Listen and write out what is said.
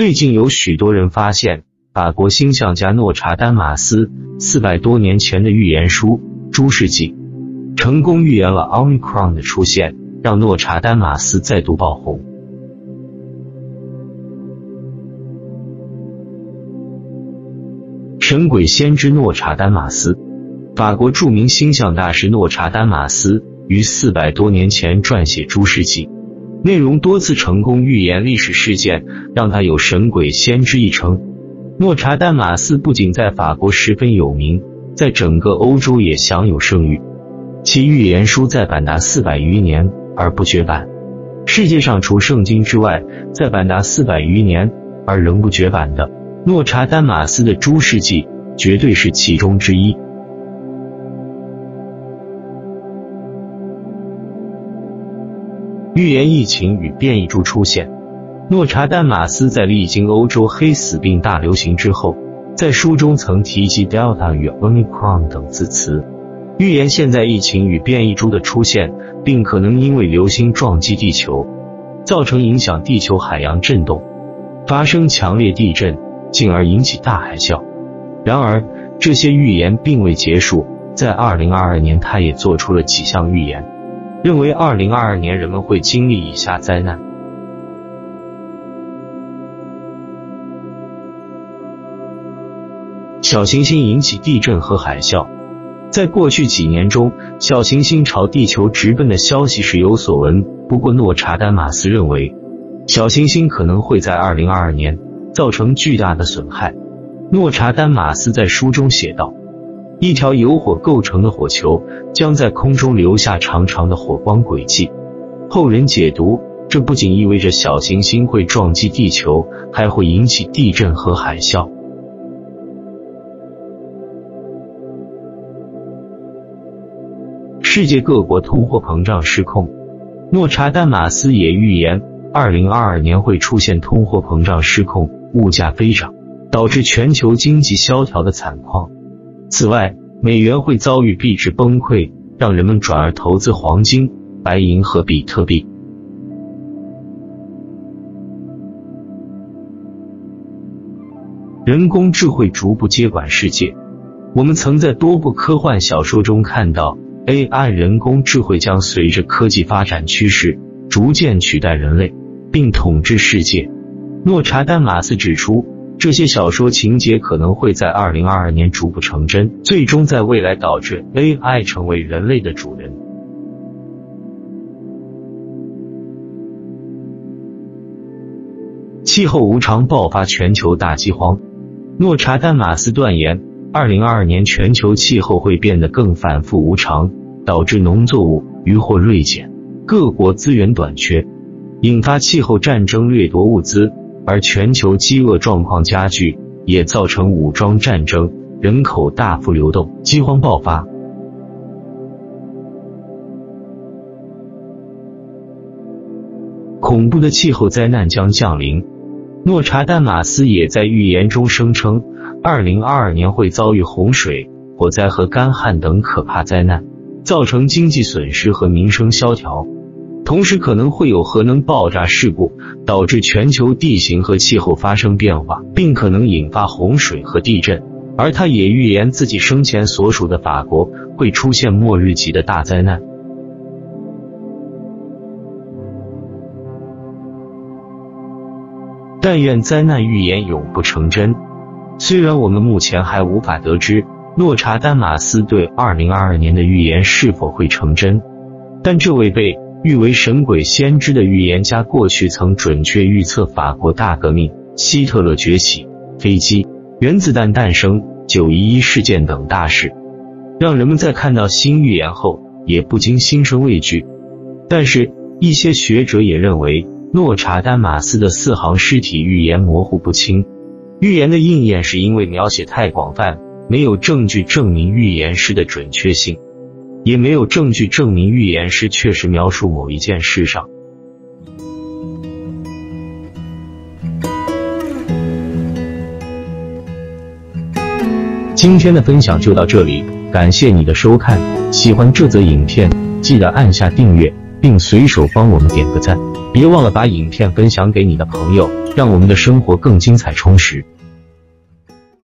最近有许多人发现，法国星象家诺查丹马斯四百多年前的预言书《诸世纪》，成功预言了奥密克戎的出现，让诺查丹马斯再度爆红。神鬼先知诺查丹马斯，法国著名星象大师诺查丹马斯于四百多年前撰写《诸世纪》。内容多次成功预言历史事件，让他有“神鬼先知”一称。诺查丹马斯不仅在法国十分有名，在整个欧洲也享有盛誉。其预言书在版达四百余年而不绝版。世界上除圣经之外，在版达四百余年而仍不绝版的，诺查丹马斯的《诸世纪》绝对是其中之一。预言疫情与变异株出现。诺查丹马斯在历经欧洲黑死病大流行之后，在书中曾提及 Delta 与 Omicron 等字词，预言现在疫情与变异株的出现，并可能因为流星撞击地球，造成影响地球海洋震动，发生强烈地震，进而引起大海啸。然而，这些预言并未结束，在2022年，他也做出了几项预言。认为二零二二年人们会经历以下灾难：小行星引起地震和海啸。在过去几年中，小行星朝地球直奔的消息是有所闻。不过，诺查丹马斯认为，小行星可能会在二零二二年造成巨大的损害。诺查丹马斯在书中写道。一条由火构成的火球将在空中留下长长的火光轨迹。后人解读，这不仅意味着小行星会撞击地球，还会引起地震和海啸。世界各国通货膨胀失控，诺查丹马斯也预言，二零二二年会出现通货膨胀失控，物价飞涨，导致全球经济萧条的惨况。此外，美元会遭遇币值崩溃，让人们转而投资黄金、白银和比特币。人工智慧逐步接管世界。我们曾在多部科幻小说中看到，AI 人工智慧将随着科技发展趋势，逐渐取代人类，并统治世界。诺查丹马斯指出。这些小说情节可能会在二零二二年逐步成真，最终在未来导致 AI 成为人类的主人。气候无常爆发全球大饥荒，诺查丹马斯断言，二零二二年全球气候会变得更反复无常，导致农作物渔获锐减，各国资源短缺，引发气候战争掠夺物资。而全球饥饿状况加剧，也造成武装战争、人口大幅流动、饥荒爆发。恐怖的气候灾难将降临。诺查丹马斯也在预言中声称，二零二二年会遭遇洪水、火灾和干旱等可怕灾难，造成经济损失和民生萧条。同时可能会有核能爆炸事故，导致全球地形和气候发生变化，并可能引发洪水和地震。而他也预言自己生前所属的法国会出现末日级的大灾难。但愿灾难预言永不成真。虽然我们目前还无法得知诺查丹马斯对二零二二年的预言是否会成真，但这位被。誉为神鬼先知的预言家，过去曾准确预测法国大革命、希特勒崛起、飞机、原子弹诞生、九一一事件等大事，让人们在看到新预言后也不禁心生畏惧。但是，一些学者也认为，诺查丹马斯的四行尸体预言模糊不清，预言的应验是因为描写太广泛，没有证据证明预言师的准确性。也没有证据证明预言师确实描述某一件事上。今天的分享就到这里，感谢你的收看。喜欢这则影片，记得按下订阅，并随手帮我们点个赞。别忘了把影片分享给你的朋友，让我们的生活更精彩充实。